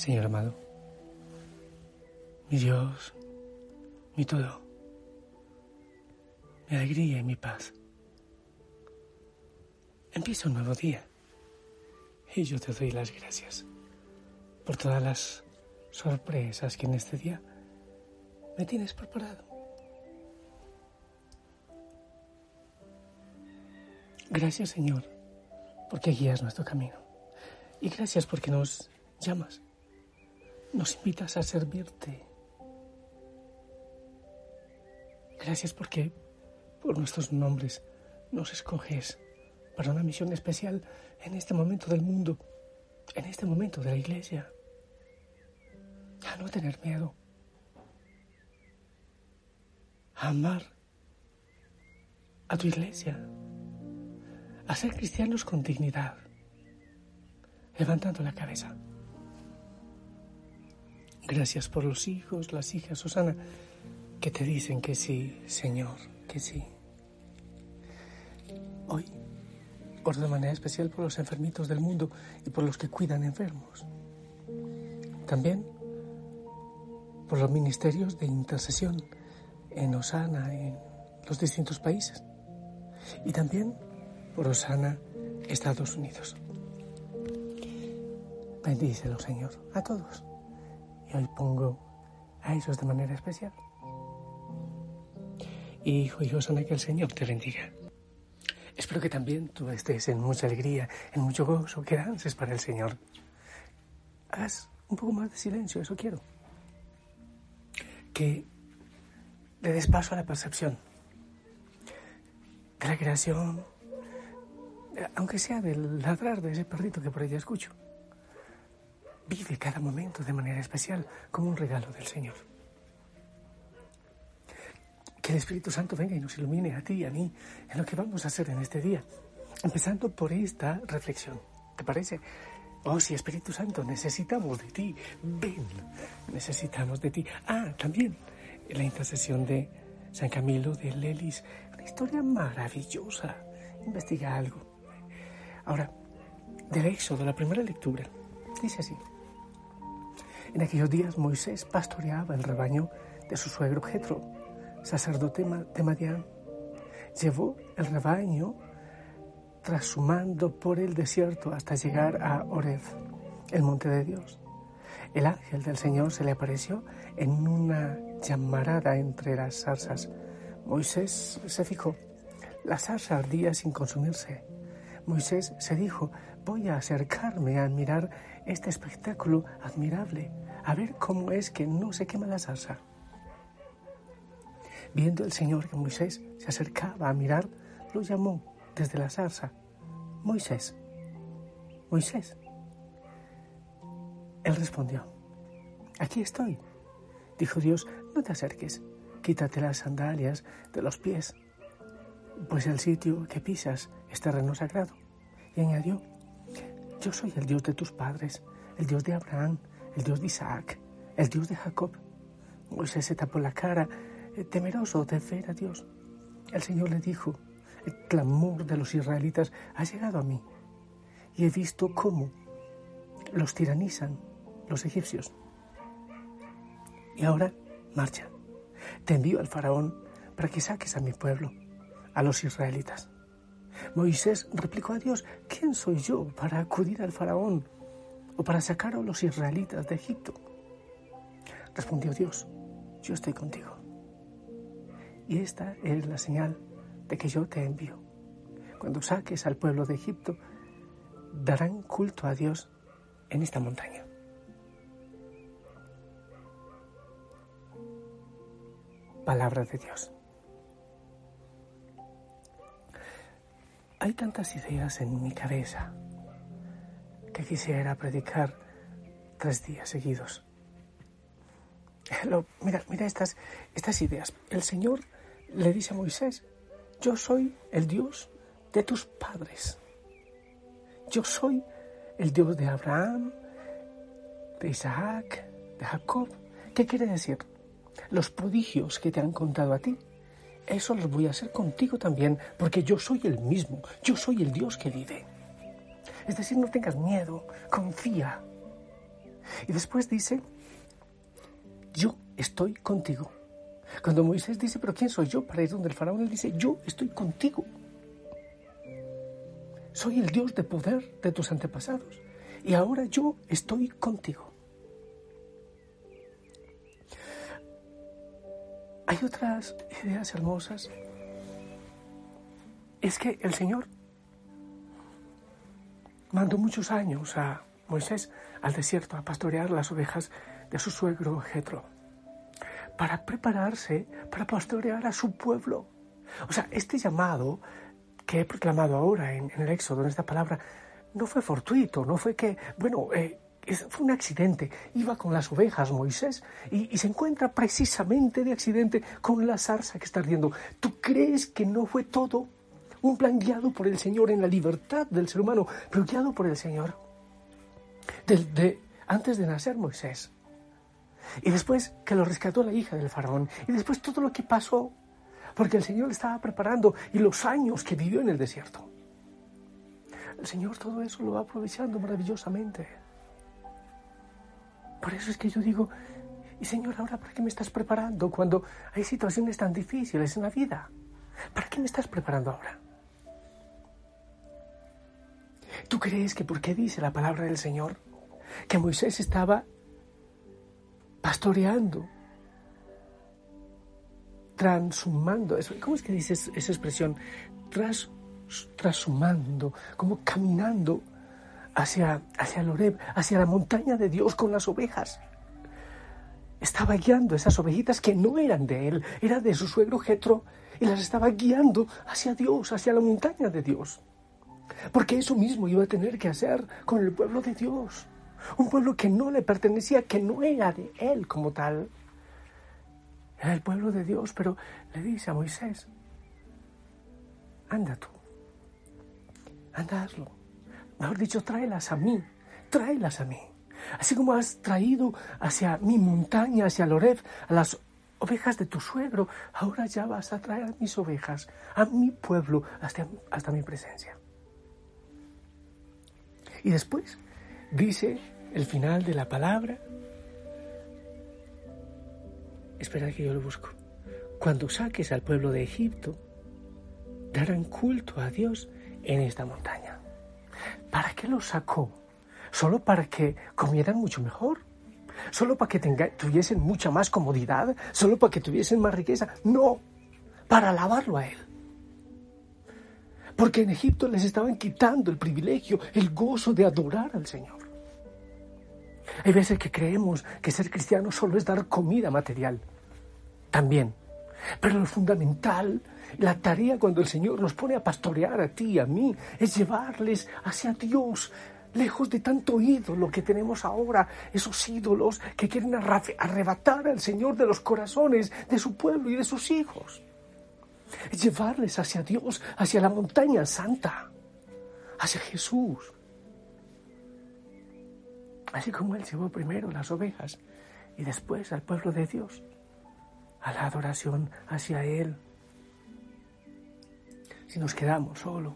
Señor amado, mi Dios, mi todo, mi alegría y mi paz. Empieza un nuevo día y yo te doy las gracias por todas las sorpresas que en este día me tienes preparado. Gracias Señor porque guías nuestro camino y gracias porque nos llamas, nos invitas a servirte. Gracias porque por nuestros nombres nos escoges para una misión especial en este momento del mundo, en este momento de la iglesia. A no tener miedo, a amar a tu iglesia, a ser cristianos con dignidad, levantando la cabeza. Gracias por los hijos, las hijas, Susana, que te dicen que sí, Señor, que sí. Hoy oro de manera especial por los enfermitos del mundo y por los que cuidan enfermos. También por los ministerios de intercesión en Osana, en los distintos países. Y también por Osana, Estados Unidos. Bendícelo, Señor, a todos. Y hoy pongo a ellos de manera especial. Hijo y Osana, que el Señor te bendiga. Espero que también tú estés en mucha alegría, en mucho gozo, que dances para el Señor. Haz un poco más de silencio, eso quiero. Que le des paso a la percepción de la creación, aunque sea del ladrar de ese perrito que por ella escucho. Vive cada momento de manera especial como un regalo del Señor. Que el Espíritu Santo venga y nos ilumine a ti y a mí en lo que vamos a hacer en este día. Empezando por esta reflexión. ¿Te parece? Oh, sí, Espíritu Santo, necesitamos de ti. Ven, necesitamos de ti. Ah, también la intercesión de San Camilo de Lelis. Una historia maravillosa. Investiga algo. Ahora, del Éxodo, la primera lectura, dice así. En aquellos días Moisés pastoreaba el rebaño de su suegro Jetro, sacerdote de Madián. Llevó el rebaño trashumando por el desierto hasta llegar a Orez, el monte de Dios. El ángel del Señor se le apareció en una llamarada entre las zarzas. Moisés se fijó. La zarza ardía sin consumirse. Moisés se dijo, voy a acercarme a mirar este espectáculo admirable, a ver cómo es que no se quema la zarza. Viendo el Señor que Moisés se acercaba a mirar, lo llamó desde la zarza, Moisés, Moisés. Él respondió, aquí estoy. Dijo Dios, no te acerques, quítate las sandalias de los pies, pues el sitio que pisas es terreno sagrado. Y añadió, yo soy el Dios de tus padres, el Dios de Abraham, el Dios de Isaac, el Dios de Jacob. Moisés se tapó la cara, eh, temeroso de ver a Dios. El Señor le dijo, el clamor de los israelitas ha llegado a mí y he visto cómo los tiranizan los egipcios. Y ahora marcha. Te envío al faraón para que saques a mi pueblo, a los israelitas. Moisés replicó a Dios, ¿quién soy yo para acudir al faraón o para sacar a los israelitas de Egipto? Respondió Dios, yo estoy contigo. Y esta es la señal de que yo te envío. Cuando saques al pueblo de Egipto, darán culto a Dios en esta montaña. Palabra de Dios. Hay tantas ideas en mi cabeza que quisiera predicar tres días seguidos. mira, mira estas, estas ideas. El Señor le dice a Moisés, yo soy el Dios de tus padres. Yo soy el Dios de Abraham, de Isaac, de Jacob. ¿Qué quiere decir? Los prodigios que te han contado a ti, eso los voy a hacer contigo también, porque yo soy el mismo, yo soy el Dios que vive. Es decir, no tengas miedo, confía. Y después dice, yo estoy contigo. Cuando Moisés dice, pero ¿quién soy yo para ir donde el faraón? Él dice, yo estoy contigo. Soy el Dios de poder de tus antepasados. Y ahora yo estoy contigo. Otras ideas hermosas. Es que el Señor mandó muchos años a Moisés al desierto a pastorear las ovejas de su suegro Jetro para prepararse para pastorear a su pueblo. O sea, este llamado que he proclamado ahora en, el Éxodo, en esta palabra, no fue fortuito, no fue que, bueno, eh, fue un accidente. Iba con las ovejas Moisés y, se encuentra precisamente de accidente con la zarza que está ardiendo. ¿Tú crees que no fue todo un plan guiado por el Señor en la libertad del ser humano, pero guiado por el Señor? antes de nacer Moisés. Y después que lo rescató la hija del faraón. Y después todo lo que pasó. Porque el Señor le estaba preparando y los años que vivió en el desierto. El Señor todo eso lo va aprovechando maravillosamente. Por eso es que yo digo, y Señor, ahora ¿para qué me estás preparando cuando hay situaciones tan difíciles en la vida? ¿Para qué me estás preparando ahora? ¿Tú crees que por qué dice la palabra del Señor que Moisés estaba pastoreando, transhumando? ¿Cómo es que dice esa expresión? Tras, transhumando, como caminando hacia, hacia Loreb, hacia la montaña de Dios con las ovejas. Estaba guiando esas ovejitas que no eran de él, eran de su suegro Jetro, y las estaba guiando hacia Dios, hacia la montaña de Dios. Porque eso mismo iba a tener que hacer con el pueblo de Dios. Un pueblo que no le pertenecía, que no era de él como tal. Era el pueblo de Dios, pero le dice a Moisés, anda tú, anda hazlo. Mejor dicho, tráelas a mí, tráelas a mí. Así como has traído hacia mi montaña, hacia Loreb, a las ovejas de tu suegro, ahora ya vas a traer a mis ovejas, a mi pueblo, hasta, hasta mi presencia. Y después dice el final de la palabra. Espera que yo lo busco. Cuando saques al pueblo de Egipto, darán culto a Dios en esta montaña. ¿Para qué lo sacó? ¿Solo para que comieran mucho mejor? ¿Solo para que tuviesen mucha más comodidad? ¿Solo para que tuviesen más riqueza? No, para alabarlo a Él porque en Egipto les estaban quitando el privilegio, el gozo de adorar al Señor. Hay veces que creemos que ser cristiano solo es dar comida material. También. Pero lo fundamental, la tarea cuando el Señor nos pone a pastorear a ti y a mí, es llevarles hacia Dios, lejos de tanto ídolo que tenemos ahora, esos ídolos que quieren arrebatar al Señor de los corazones de su pueblo y de sus hijos es llevarles hacia Dios, hacia la montaña santa, hacia Jesús. Así como Él llevó primero las ovejas y después al pueblo de Dios, a la adoración hacia Él. Si nos quedamos solo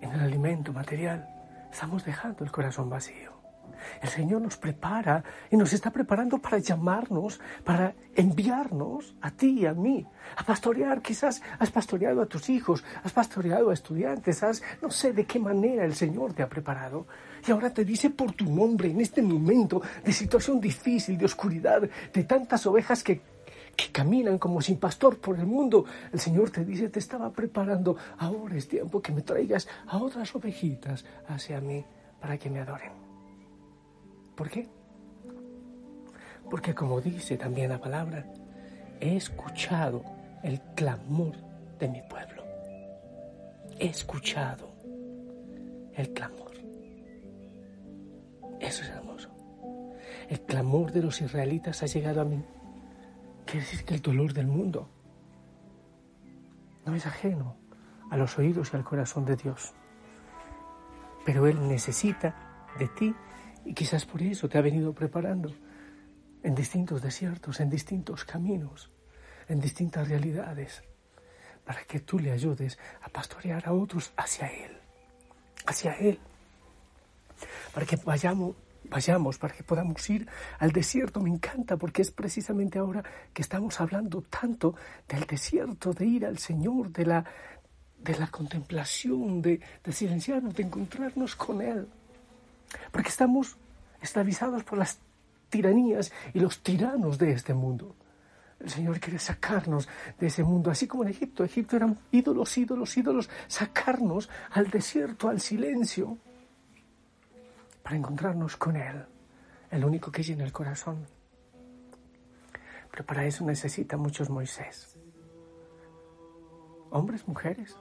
en el alimento material, estamos dejando el corazón vacío. El Señor nos prepara y nos está preparando para llamarnos, para enviarnos a ti y a mí, a pastorear. Quizás has pastoreado a tus hijos, has pastoreado a estudiantes, has, no sé de qué manera el Señor te ha preparado. Y ahora te dice por tu nombre en este momento de situación difícil, de oscuridad, de tantas ovejas que, que caminan como sin pastor por el mundo. El Señor te dice, te estaba preparando, ahora es tiempo que me traigas a otras ovejitas hacia mí para que me adoren. ¿Por qué? Porque como dice también la palabra, he escuchado el clamor de mi pueblo. He escuchado el clamor. Eso es hermoso. El clamor de los israelitas ha llegado a mí. Quiere decir que el dolor del mundo no es ajeno a los oídos y al corazón de Dios. Pero Él necesita de ti y quizás por eso te ha venido preparando en distintos desiertos, en distintos caminos, en distintas realidades, para que tú le ayudes a pastorear a otros hacia Él, hacia Él, para que vayamos, vayamos, para que podamos ir al desierto. Me encanta porque es precisamente ahora que estamos hablando tanto del desierto, de ir al Señor, de la, de la contemplación, de, de silenciarnos, de encontrarnos con Él. Porque estamos esclavizados por las tiranías y los tiranos de este mundo. El Señor quiere sacarnos de ese mundo, así como en Egipto. Egipto eran ídolos, ídolos, ídolos, sacarnos al desierto, al silencio, para encontrarnos con Él, el único que llena el corazón. Pero para eso necesita muchos Moisés. Hombres, mujeres,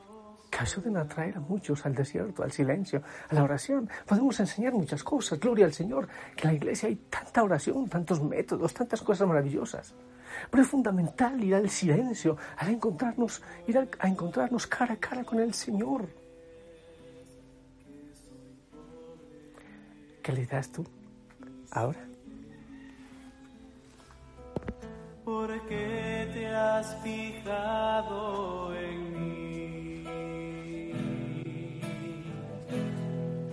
que ayuden a atraer a muchos al desierto, al silencio, a la oración. Podemos enseñar muchas cosas, gloria al Señor, que en la iglesia hay tanta oración, tantos métodos, tantas cosas maravillosas. Pero es fundamental ir al silencio, a encontrarnos, ir a, encontrarnos cara a cara con el Señor. ¿Qué le das tú ahora? ¿Por qué te has fijado en mí?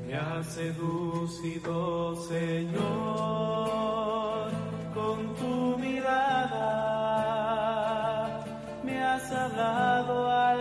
Me has seducido, Señor, con tu mirada. Me has hablado al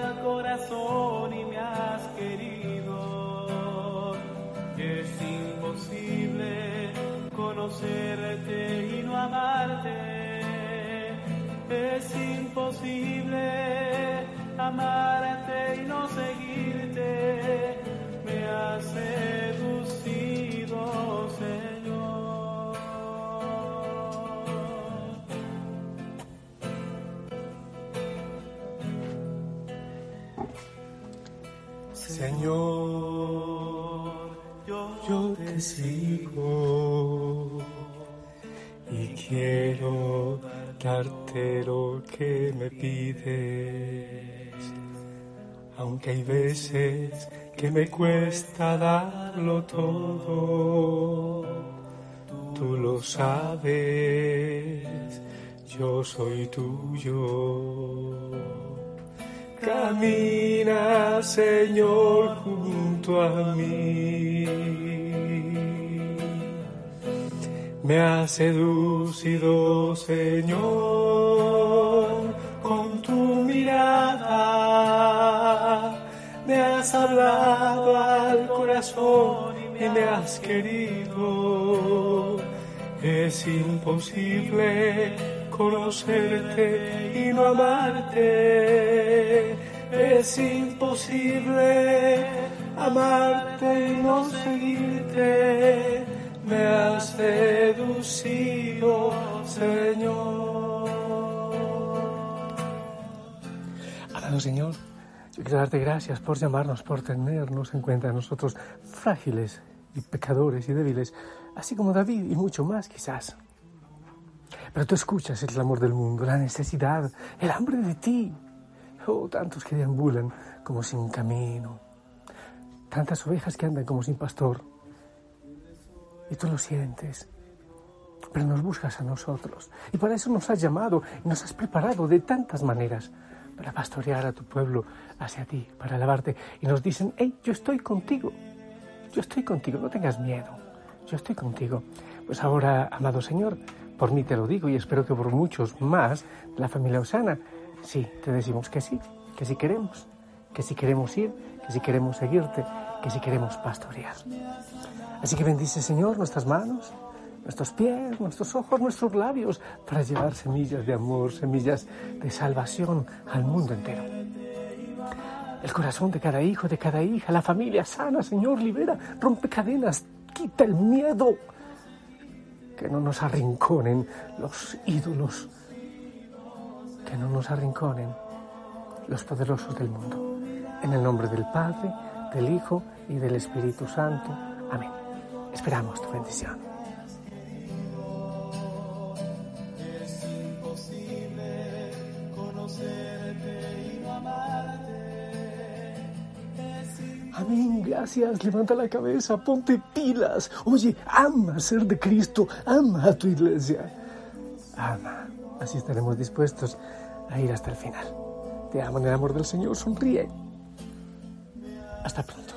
Señor, yo te sigo y quiero darte lo que me pides, aunque hay veces que me cuesta darlo todo, tú lo sabes, yo soy tuyo. Camina, Señor, junto a mí me has seducido, Señor, con tu mirada. Me has hablado al corazón y me has querido. Es imposible conocerte y no amarte. Es imposible amarte y no seguirte me has seducido, Señor. Amado Señor, yo quiero darte gracias por llamarnos, por tenernos en cuenta nosotros frágiles y pecadores y débiles, así como David y mucho más quizás. Pero tú escuchas el clamor del mundo, la necesidad, el hambre de ti. Oh, tantos que deambulan como sin camino, tantas ovejas que andan como sin pastor y tú lo sientes. Pero nos buscas a nosotros. Y para eso nos has llamado y nos has preparado de tantas maneras para pastorear a tu pueblo hacia ti, para alabarte. Y nos dicen, hey, yo estoy contigo. Yo estoy contigo, no tengas miedo. Yo estoy contigo. Pues ahora, amado Señor, por mí te lo digo y espero que por muchos más de la familia Osana, sí, te decimos que sí, que sí queremos, que sí queremos ir, que sí queremos seguirte, que sí queremos pastorear. Así que bendice, Señor, nuestras manos, nuestros pies, nuestros ojos, nuestros labios, para llevar semillas de amor, semillas de salvación al mundo entero. El corazón de cada hijo, de cada hija, la familia sana, Señor, libera, rompe cadenas, quita el miedo. Que no nos arrinconen los ídolos, que no nos arrinconen los poderosos del mundo. En el nombre del Padre, del Hijo y del Espíritu Santo. Amén. Esperamos tu bendición. Es imposible conocerte y no amarte. Amén, gracias. Levanta la cabeza, ponte pilas. Oye, ama ser de Cristo, ama a tu iglesia. Ama. Así estaremos dispuestos a ir hasta el final. Te amo en el amor del Señor, sonríe. Hasta pronto.